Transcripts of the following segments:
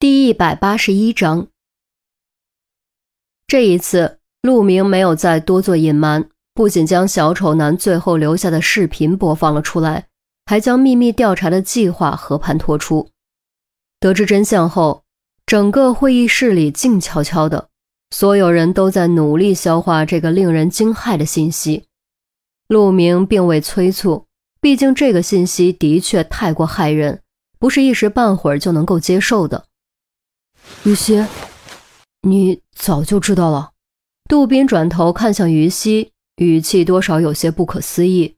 第一百八十一章，这一次，陆明没有再多做隐瞒，不仅将小丑男最后留下的视频播放了出来，还将秘密调查的计划和盘托出。得知真相后，整个会议室里静悄悄的，所有人都在努力消化这个令人惊骇的信息。陆明并未催促，毕竟这个信息的确太过骇人，不是一时半会儿就能够接受的。于西，你早就知道了。杜宾转头看向于西，语气多少有些不可思议。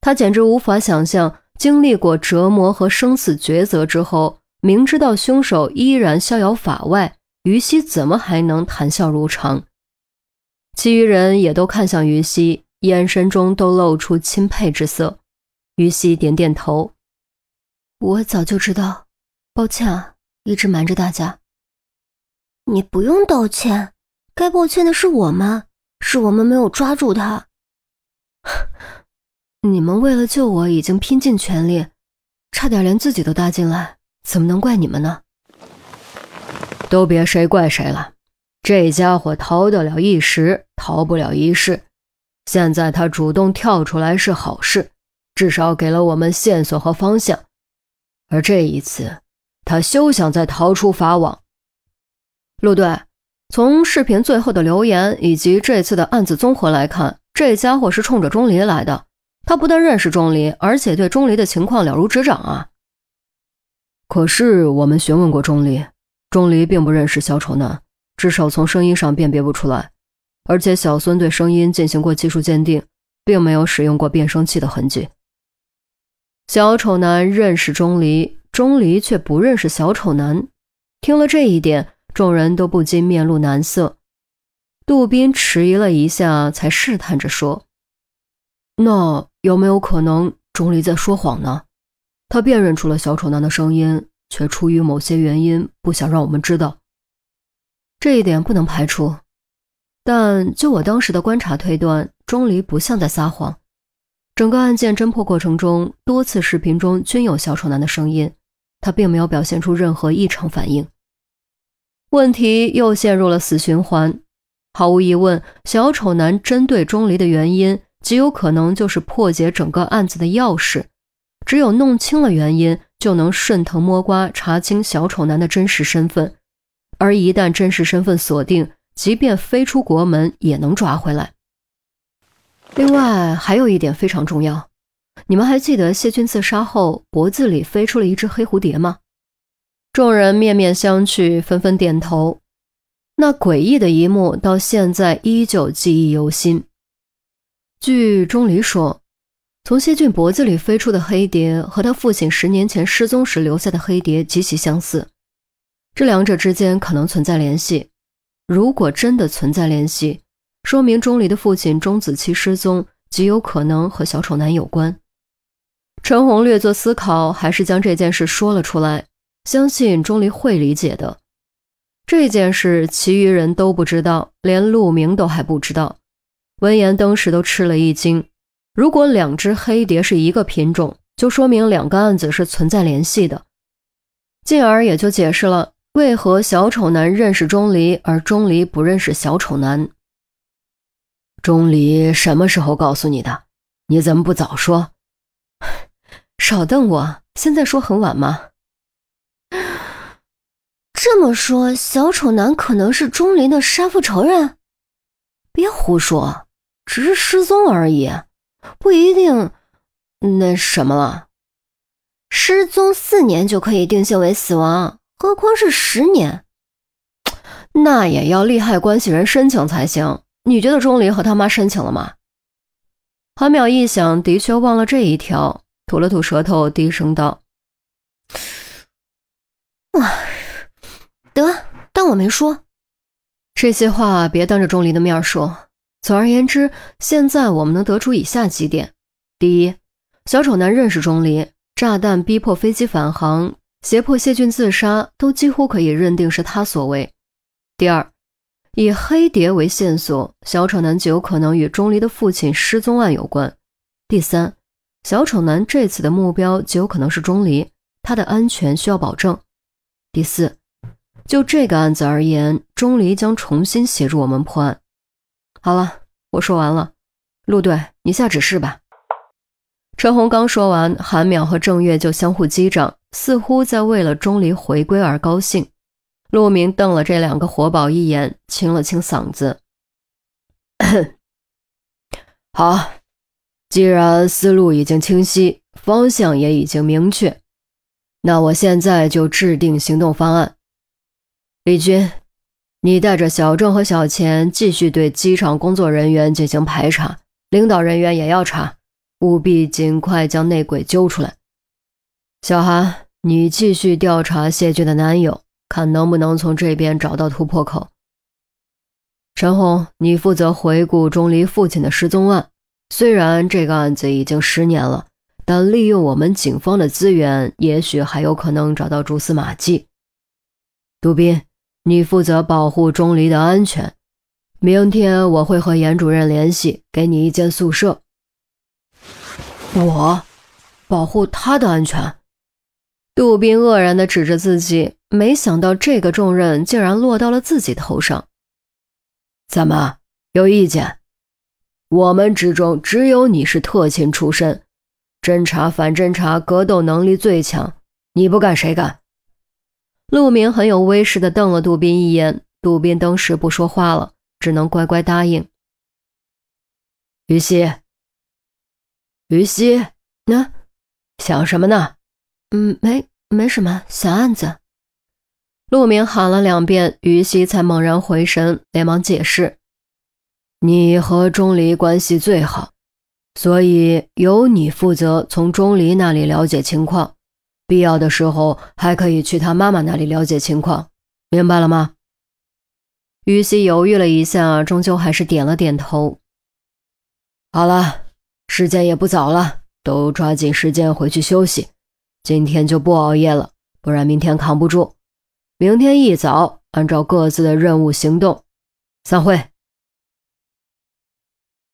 他简直无法想象，经历过折磨和生死抉择之后，明知道凶手依然逍遥法外，于西怎么还能谈笑如常？其余人也都看向于西，眼神中都露出钦佩之色。于西点点头：“我早就知道，抱歉啊，一直瞒着大家。”你不用道歉，该抱歉的是我们，是我们没有抓住他。你们为了救我已经拼尽全力，差点连自己都搭进来，怎么能怪你们呢？都别谁怪谁了，这家伙逃得了一时，逃不了一世。现在他主动跳出来是好事，至少给了我们线索和方向。而这一次，他休想再逃出法网。陆队，从视频最后的留言以及这次的案子综合来看，这家伙是冲着钟离来的。他不但认识钟离，而且对钟离的情况了如指掌啊。可是我们询问过钟离，钟离并不认识小丑男，至少从声音上辨别不出来。而且小孙对声音进行过技术鉴定，并没有使用过变声器的痕迹。小丑男认识钟离，钟离却不认识小丑男。听了这一点。众人都不禁面露难色，杜宾迟疑了一下，才试探着说：“那有没有可能钟离在说谎呢？他辨认出了小丑男的声音，却出于某些原因不想让我们知道。这一点不能排除，但就我当时的观察推断，钟离不像在撒谎。整个案件侦破过程中，多次视频中均有小丑男的声音，他并没有表现出任何异常反应。”问题又陷入了死循环。毫无疑问，小丑男针对钟离的原因，极有可能就是破解整个案子的钥匙。只有弄清了原因，就能顺藤摸瓜查清小丑男的真实身份。而一旦真实身份锁定，即便飞出国门，也能抓回来。另外，还有一点非常重要，你们还记得谢军自杀后脖子里飞出了一只黑蝴蝶吗？众人面面相觑，纷纷点头。那诡异的一幕到现在依旧记忆犹新。据钟离说，从谢俊脖子里飞出的黑蝶和他父亲十年前失踪时留下的黑蝶极其相似，这两者之间可能存在联系。如果真的存在联系，说明钟离的父亲钟子期失踪极有可能和小丑男有关。陈红略作思考，还是将这件事说了出来。相信钟离会理解的。这件事，其余人都不知道，连陆明都还不知道。闻言，当时都吃了一惊。如果两只黑蝶是一个品种，就说明两个案子是存在联系的，进而也就解释了为何小丑男认识钟离，而钟离不认识小丑男。钟离什么时候告诉你的？你怎么不早说？少瞪我！现在说很晚吗？这么说，小丑男可能是钟离的杀父仇人？别胡说，只是失踪而已，不一定那什么了。失踪四年就可以定性为死亡，何况是十年？那也要利害关系人申请才行。你觉得钟离和他妈申请了吗？韩淼一想，的确忘了这一条，吐了吐舌头，低声道：“唉。”得当我没说，这些话别当着钟离的面说。总而言之，现在我们能得出以下几点：第一，小丑男认识钟离，炸弹逼迫飞机返航，胁迫谢俊自杀，都几乎可以认定是他所为；第二，以黑蝶为线索，小丑男极有可能与钟离的父亲失踪案有关；第三，小丑男这次的目标极有可能是钟离，他的安全需要保证；第四。就这个案子而言，钟离将重新协助我们破案。好了，我说完了，陆队，你下指示吧。陈红刚说完，韩淼和郑月就相互击掌，似乎在为了钟离回归而高兴。陆明瞪了这两个活宝一眼，清了清嗓子：“ 好，既然思路已经清晰，方向也已经明确，那我现在就制定行动方案。李军，你带着小郑和小钱继续对机场工作人员进行排查，领导人员也要查。”务必尽快将内鬼揪出来。小韩，你继续调查谢军的男友，看能不能从这边找到突破口。陈红，你负责回顾钟离父亲的失踪案。虽然这个案子已经十年了，但利用我们警方的资源，也许还有可能找到蛛丝马迹。杜斌，你负责保护钟离的安全。明天我会和严主任联系，给你一间宿舍。我保护他的安全。杜宾愕然地指着自己，没想到这个重任竟然落到了自己头上。怎么有意见？我们之中只有你是特勤出身，侦查反侦查格斗能力最强，你不干谁干？陆明很有威势地瞪了杜宾一眼，杜宾当时不说话了，只能乖乖答应。于西。于西，呢？想什么呢？嗯，没，没什么，小案子。陆明喊了两遍，于西才猛然回神，连忙解释：“你和钟离关系最好，所以由你负责从钟离那里了解情况，必要的时候还可以去他妈妈那里了解情况，明白了吗？”于西犹豫了一下，终究还是点了点头。好了。时间也不早了，都抓紧时间回去休息。今天就不熬夜了，不然明天扛不住。明天一早按照各自的任务行动。散会。